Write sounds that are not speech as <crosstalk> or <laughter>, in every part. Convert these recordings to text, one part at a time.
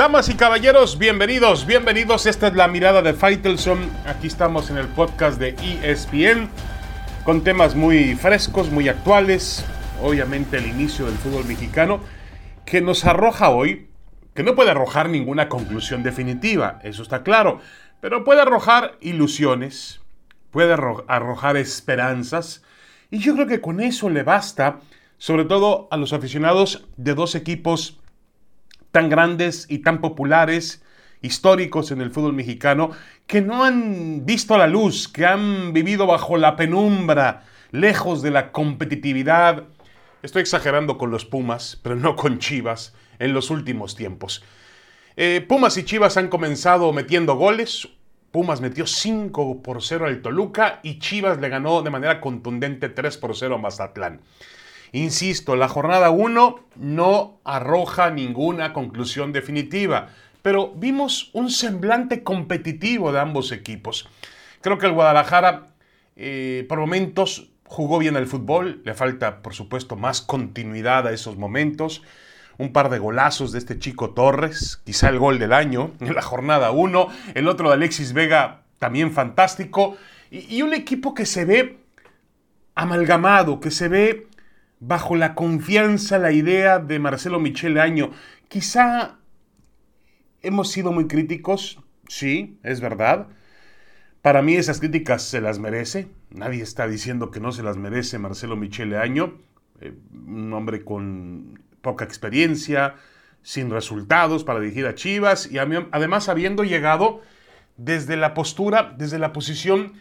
Damas y caballeros, bienvenidos, bienvenidos. Esta es la mirada de Faitelson. Aquí estamos en el podcast de ESPN con temas muy frescos, muy actuales. Obviamente el inicio del fútbol mexicano que nos arroja hoy, que no puede arrojar ninguna conclusión definitiva, eso está claro, pero puede arrojar ilusiones, puede arrojar esperanzas y yo creo que con eso le basta, sobre todo a los aficionados de dos equipos tan grandes y tan populares, históricos en el fútbol mexicano, que no han visto la luz, que han vivido bajo la penumbra, lejos de la competitividad. Estoy exagerando con los Pumas, pero no con Chivas, en los últimos tiempos. Eh, Pumas y Chivas han comenzado metiendo goles. Pumas metió 5 por 0 al Toluca y Chivas le ganó de manera contundente 3 por 0 a Mazatlán. Insisto, la jornada 1 no arroja ninguna conclusión definitiva, pero vimos un semblante competitivo de ambos equipos. Creo que el Guadalajara eh, por momentos jugó bien el fútbol, le falta por supuesto más continuidad a esos momentos. Un par de golazos de este chico Torres, quizá el gol del año <laughs> en la jornada 1, el otro de Alexis Vega también fantástico, y un equipo que se ve amalgamado, que se ve bajo la confianza, la idea de Marcelo Michele Año. Quizá hemos sido muy críticos, sí, es verdad. Para mí esas críticas se las merece. Nadie está diciendo que no se las merece Marcelo Michele Año, eh, un hombre con poca experiencia, sin resultados para dirigir a Chivas y además habiendo llegado desde la postura, desde la posición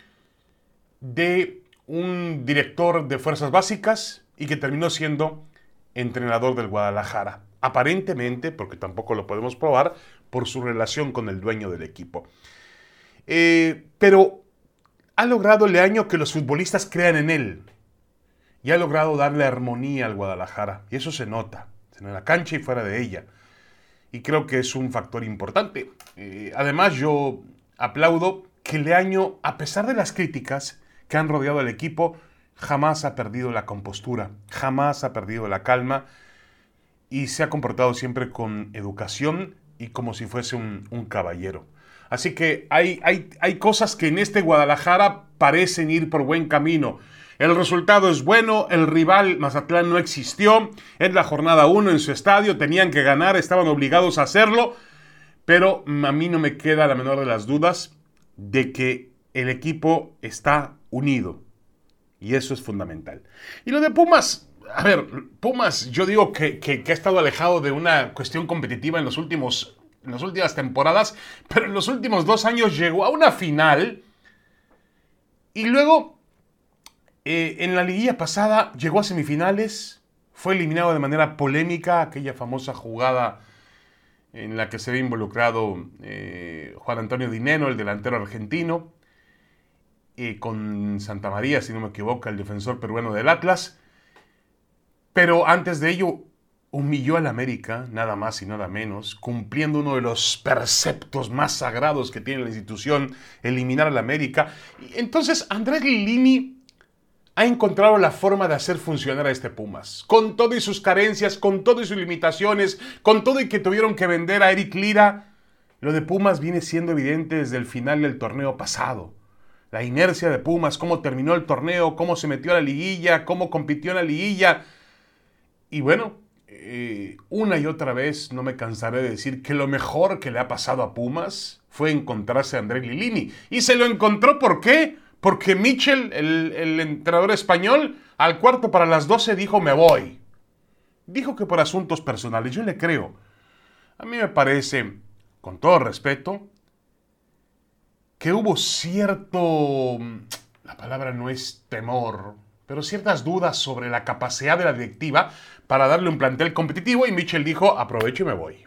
de un director de fuerzas básicas, y que terminó siendo entrenador del Guadalajara. Aparentemente, porque tampoco lo podemos probar, por su relación con el dueño del equipo. Eh, pero ha logrado Leaño que los futbolistas crean en él. Y ha logrado darle armonía al Guadalajara. Y eso se nota, en la cancha y fuera de ella. Y creo que es un factor importante. Eh, además, yo aplaudo que Leaño, a pesar de las críticas que han rodeado al equipo, jamás ha perdido la compostura, jamás ha perdido la calma y se ha comportado siempre con educación y como si fuese un, caballero. Así que hay, hay, hay cosas que en este Guadalajara parecen ir por buen camino. El resultado es bueno, el rival Mazatlán no existió, es la jornada 1 en su estadio, tenían que ganar, estaban obligados a hacerlo, pero a mí no me queda la menor de las dudas de que el equipo está unido. Y eso es fundamental. Y lo de Pumas, a ver, Pumas, yo digo que, ha estado alejado de una cuestión competitiva en, los últimos, las últimas temporadas, pero en los últimos dos años llegó a una final y luego eh, en la liguilla pasada llegó a semifinales, fue eliminado de manera polémica, aquella famosa jugada en la que se ve involucrado eh, Juan Antonio Dineno, el delantero argentino con Santa María, si no me equivoco, el defensor peruano del Atlas. Pero antes de ello, humilló al América, nada más y nada menos, cumpliendo uno de los preceptos más sagrados que tiene la institución, eliminar al América. Entonces, Andrés Lilini ha encontrado la forma de hacer funcionar a este Pumas, con todas sus carencias, con todas sus limitaciones, con todo y que tuvieron que vender a Eric Lira. Lo de Pumas viene siendo evidente desde el final del torneo pasado la inercia de Pumas, cómo terminó el torneo, cómo se metió a la liguilla, cómo compitió en la liguilla. Y bueno, eh, una y otra vez no me cansaré de decir que lo mejor que le ha pasado a Pumas fue encontrarse a André Lilini. Y se lo encontró, ¿por qué? Porque Mitchell, el, el entrenador español, al cuarto para las 12 dijo me voy. Dijo que por asuntos personales, yo le creo. A mí me parece, con todo respeto, que hubo cierto, la palabra no es temor, pero ciertas dudas sobre la capacidad de la directiva para darle un plantel competitivo y Mitchell dijo, aprovecho y me voy.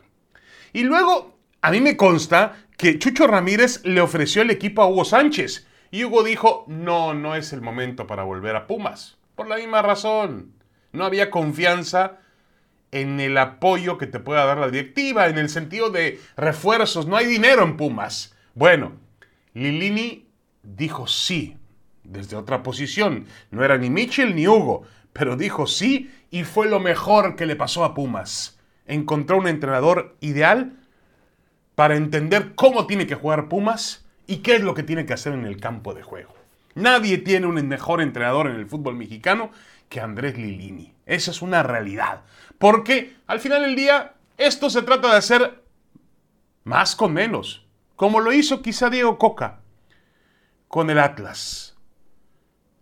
Y luego, a mí me consta que Chucho Ramírez le ofreció el equipo a Hugo Sánchez y Hugo dijo, no, no es el momento para volver a Pumas. Por la misma razón, no había confianza en el apoyo que te pueda dar la directiva, en el sentido de refuerzos, no hay dinero en Pumas. Bueno, Lilini dijo sí, desde otra posición. No era ni Mitchell ni Hugo, pero dijo sí y fue lo mejor que le pasó a Pumas. Encontró un entrenador ideal para entender cómo tiene que jugar Pumas y qué es lo que tiene que hacer en el campo de juego. Nadie tiene un mejor entrenador en el fútbol mexicano que Andrés Lilini. Esa es una realidad. Porque al final del día, esto se trata de hacer más con menos. Como lo hizo quizá Diego Coca con el Atlas.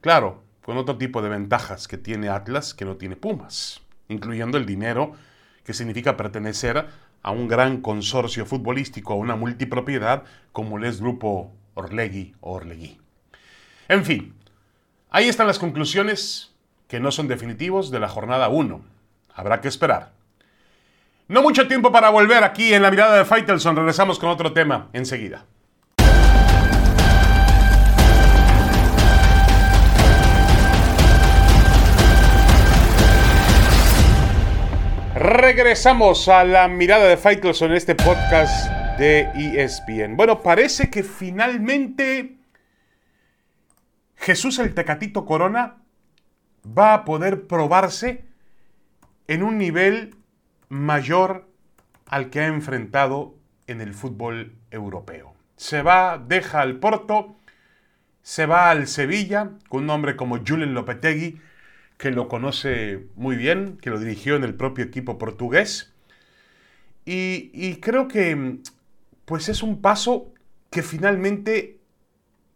Claro, con otro tipo de ventajas que tiene Atlas que no tiene Pumas, incluyendo el dinero que significa pertenecer a un gran consorcio futbolístico, a una multipropiedad como el es Grupo Orlegui o Orlegui. En fin, ahí están las conclusiones que no son definitivos de la jornada 1. Habrá que esperar. No mucho tiempo para volver aquí en la mirada de Faitelson. Regresamos con otro tema enseguida. Regresamos a la mirada de Faitelson en este podcast de ESPN. Bueno, parece que finalmente Jesús el Tecatito Corona va a poder probarse en un nivel mayor al que ha enfrentado en el fútbol europeo. Se va, deja al Porto, se va al Sevilla con un hombre como Julen Lopetegui, que lo conoce muy bien, que lo dirigió en el propio equipo portugués. Y, creo que pues es un paso que finalmente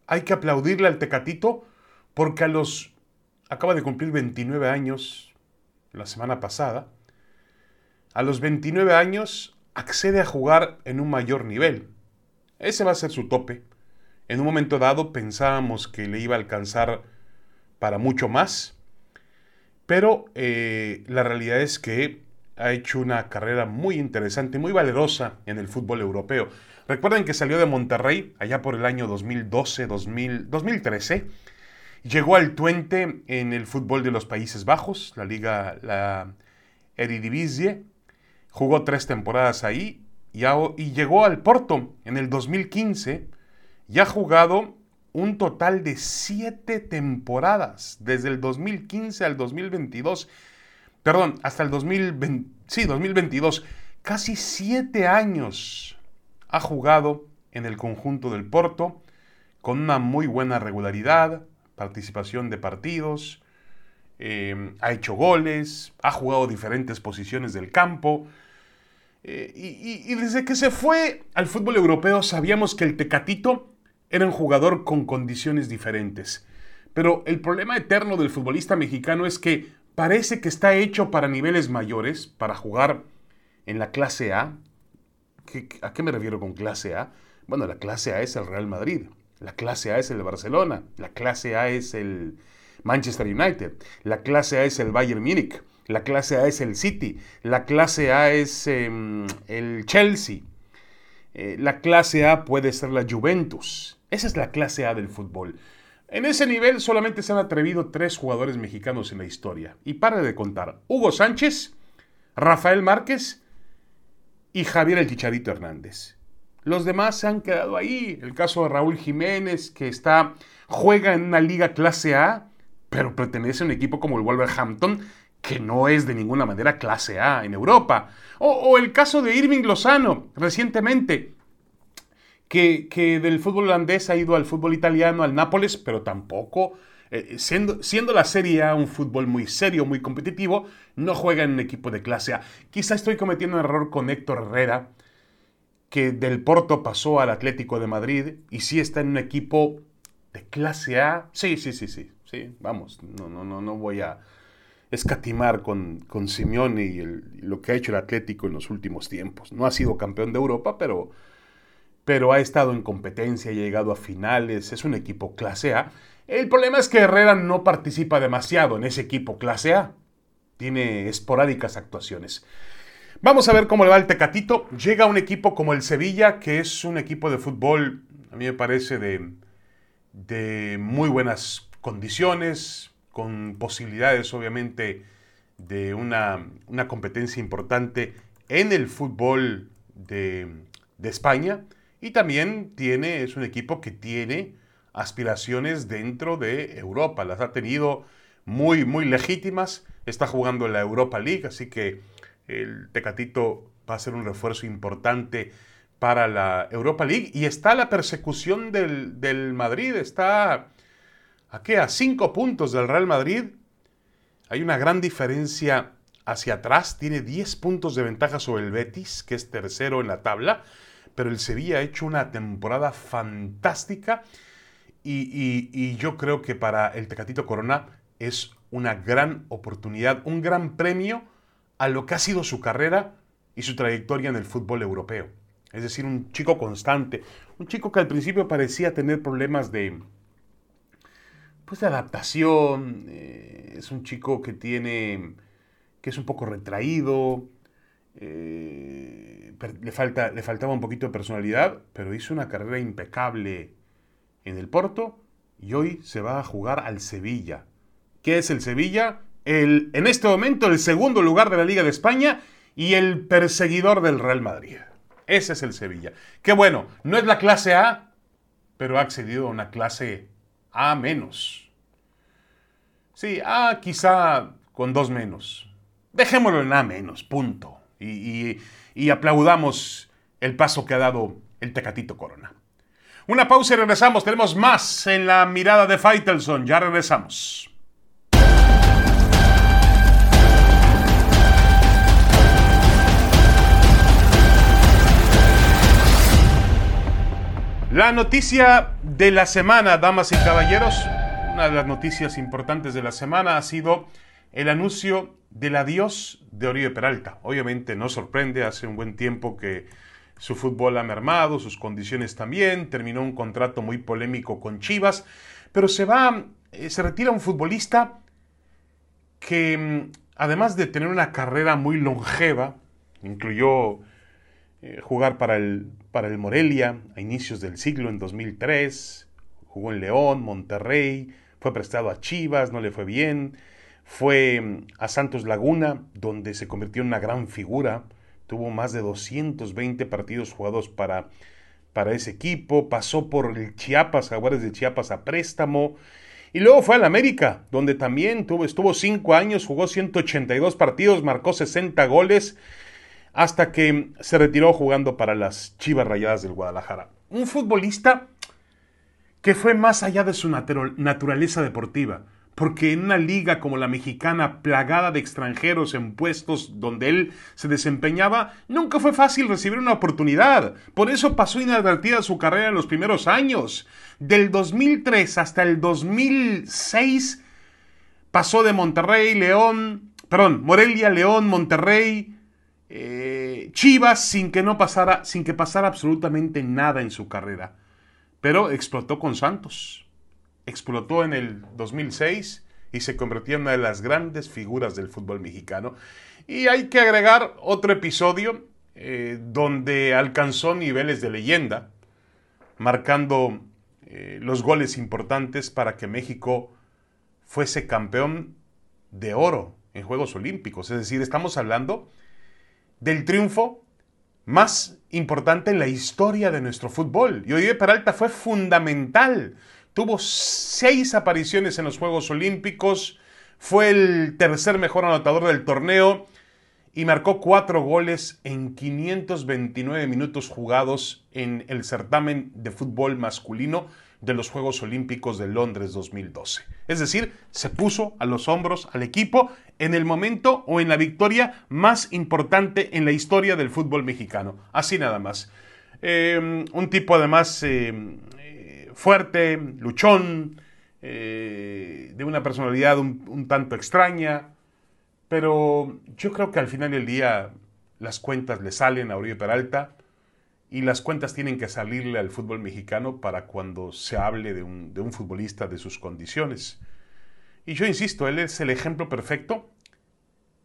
hay que aplaudirle al Tecatito porque a los acaba de cumplir 29 años la semana pasada. A los 29 años accede a jugar en un mayor nivel. Ese va a ser su tope. En un momento dado pensábamos que le iba a alcanzar para mucho más, pero eh, la realidad es que ha hecho una carrera muy interesante, muy valerosa en el fútbol europeo. Recuerden que salió de Monterrey allá por el año 2012, 2013. Llegó al Twente en el fútbol de los Países Bajos, la liga, la Eredivisie. Jugó tres temporadas ahí y, y llegó al Porto en el 2015. Ya ha jugado un total de siete temporadas, desde el 2015 al 2022, perdón, hasta el 2020, sí, 2022, casi siete años ha jugado en el conjunto del Porto, con una muy buena regularidad, participación de partidos, eh, ha hecho goles, ha jugado diferentes posiciones del campo. Eh, y, desde que se fue al fútbol europeo sabíamos que el Tecatito era un jugador con condiciones diferentes. Pero el problema eterno del futbolista mexicano es que parece que está hecho para niveles mayores, para jugar en la clase A. ¿A qué me refiero con clase A? Bueno, la clase A es el Real Madrid, la clase A es el Barcelona, la clase A es el Manchester United, la clase A es el Bayern Múnich, la clase A es el City, la clase A es em, el Chelsea, eh, la clase A puede ser la Juventus, esa es la clase A del fútbol. En ese nivel solamente se han atrevido tres jugadores mexicanos en la historia. Y pare de contar. Hugo Sánchez, Rafael Márquez y Javier el Chicharito Hernández. Los demás se han quedado ahí. El caso de Raúl Jiménez, que está, juega en una liga clase A, pero pertenece a un equipo como el Wolverhampton, que no es de ninguna manera clase A en Europa. O, el caso de Irving Lozano, recientemente, que, del fútbol holandés ha ido al fútbol italiano, al Nápoles, pero tampoco, eh, siendo, siendo, la Serie A un fútbol muy serio, muy competitivo, no juega en un equipo de clase A. Quizá estoy cometiendo un error con Héctor Herrera, que del Porto pasó al Atlético de Madrid y sí está en un equipo de clase A. Sí, sí, sí, sí, sí, vamos, no, no, no, no voy a escatimar con, con Simeone y lo que ha hecho el Atlético en los últimos tiempos. No ha sido campeón de Europa, pero pero ha estado en competencia, ha llegado a finales, es un equipo clase A. El problema es que Herrera no participa demasiado en ese equipo clase A. Tiene esporádicas actuaciones. Vamos a ver cómo le va el Tecatito. Llega un equipo como el Sevilla, que es un equipo de fútbol, a mí me parece, de, de muy buenas condiciones, con posibilidades, obviamente, de una, una competencia importante en el fútbol de, España. Y también tiene, es un equipo que tiene aspiraciones dentro de Europa. Las ha tenido muy, muy legítimas. Está jugando en la Europa League, así que el Tecatito va a ser un refuerzo importante para la Europa League y está la persecución del, del Madrid, está ¿a qué? A cinco puntos del Real Madrid. Hay una gran diferencia hacia atrás, tiene 10 puntos de ventaja sobre el Betis, que es tercero en la tabla, pero el Sevilla ha hecho una temporada fantástica y, yo creo que para el Tecatito Corona es una gran oportunidad, un gran premio a lo que ha sido su carrera y su trayectoria en el fútbol europeo. Es decir, un chico constante, un chico que al principio parecía tener problemas de, pues de adaptación, eh, es un chico que tiene, que es un poco retraído, eh, le, falta, le faltaba un poquito de personalidad, pero hizo una carrera impecable en el Porto y hoy se va a jugar al Sevilla. ¿Qué es el Sevilla? El, en este momento el segundo lugar de la Liga de España y el perseguidor del Real Madrid. Ese es el Sevilla. Qué bueno, no es la clase A, pero ha accedido a una clase A menos. Sí, A quizá con dos menos. Dejémoslo en A menos, punto. Y, y aplaudamos el paso que ha dado el Tecatito Corona. Una pausa y regresamos. Tenemos más en la mirada de Faitelson. Ya regresamos. La noticia de la semana, damas y caballeros, una de las noticias importantes de la semana ha sido el anuncio del adiós de Oribe Peralta. Obviamente no sorprende, hace un buen tiempo que su fútbol ha mermado, sus condiciones también, terminó un contrato muy polémico con Chivas, pero se va, eh, se retira un futbolista que mm, además de tener una carrera muy longeva, incluyó eh, jugar para el, para el Morelia a inicios del siglo en 2003, jugó en León, Monterrey, fue prestado a Chivas, no le fue bien, fue mm, a Santos Laguna, donde se convirtió en una gran figura, tuvo más de 220 partidos jugados para, para ese equipo, pasó por el Chiapas, Jaguares de Chiapas a préstamo, y luego fue al América, donde también tuvo, estuvo 5 años, jugó 182 partidos, marcó 60 goles, hasta que se retiró jugando para las Chivas Rayadas del Guadalajara. Un futbolista que fue más allá de su naturaleza deportiva porque en una liga como la mexicana, plagada de extranjeros en puestos donde él se desempeñaba, nunca fue fácil recibir una oportunidad. Por eso pasó inadvertida su carrera en los primeros años. Del 2003 hasta el 2006 pasó de Monterrey, León, perdón, Morelia, León, Monterrey, eh, Chivas, sin que no pasara, sin que pasara absolutamente nada en su carrera. Pero explotó con Santos explotó en el 2006 y se convirtió en una de las grandes figuras del fútbol mexicano. Y hay que agregar otro episodio eh, donde alcanzó niveles de leyenda, marcando eh, los goles importantes para que México fuese campeón de oro en Juegos Olímpicos. Es decir, estamos hablando del triunfo más importante en la historia de nuestro fútbol. Y Oribe Peralta fue fundamental Tuvo seis apariciones en los Juegos Olímpicos, fue el tercer mejor anotador del torneo y marcó cuatro goles en 529 minutos jugados en el certamen de fútbol masculino de los Juegos Olímpicos de Londres 2012. Es decir, se puso a los hombros al equipo en el momento o en la victoria más importante en la historia del fútbol mexicano. Así nada más. Eh, un tipo además eh, fuerte, luchón, eh, de una personalidad un, tanto extraña, pero yo creo que al final del día las cuentas le salen a Oribe Peralta y las cuentas tienen que salirle al fútbol mexicano para cuando se hable de un, de un futbolista de sus condiciones. Y yo insisto, él es el ejemplo perfecto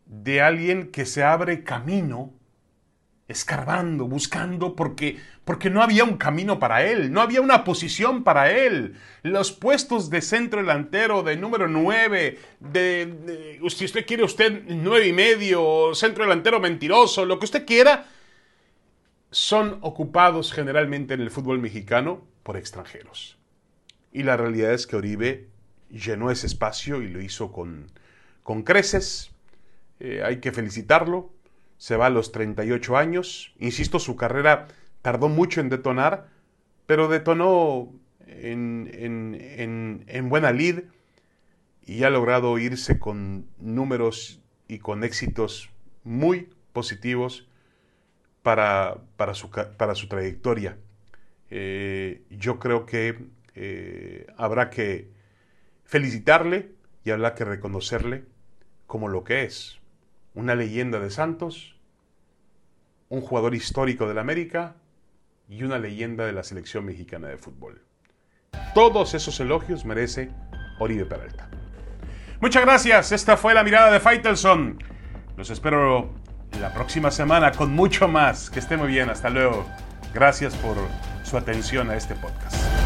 de alguien que se abre camino escarbando, buscando, porque, porque no había un camino para él, no había una posición para él. Los puestos de centro delantero, de número 9, de, si usted quiere usted nueve y medio, centro delantero mentiroso, lo que usted quiera, son ocupados generalmente en el fútbol mexicano por extranjeros. Y la realidad es que Oribe llenó ese espacio y lo hizo con, con creces. Eh, hay que felicitarlo se va a los 38 años. Insisto, su carrera tardó mucho en detonar, pero detonó en, en, buena lid y ha logrado irse con números y con éxitos muy positivos para, para, su, para su, trayectoria. Eh, yo creo que eh, habrá que felicitarle y habrá que reconocerle como lo que es, una leyenda de Santos, un jugador histórico del América y una leyenda de la selección mexicana de fútbol. Todos esos elogios merece Oribe Peralta. Muchas gracias, esta fue la mirada de Faitelson. Los espero la próxima semana con mucho más. Que esté muy bien, hasta luego. Gracias por su atención a este podcast.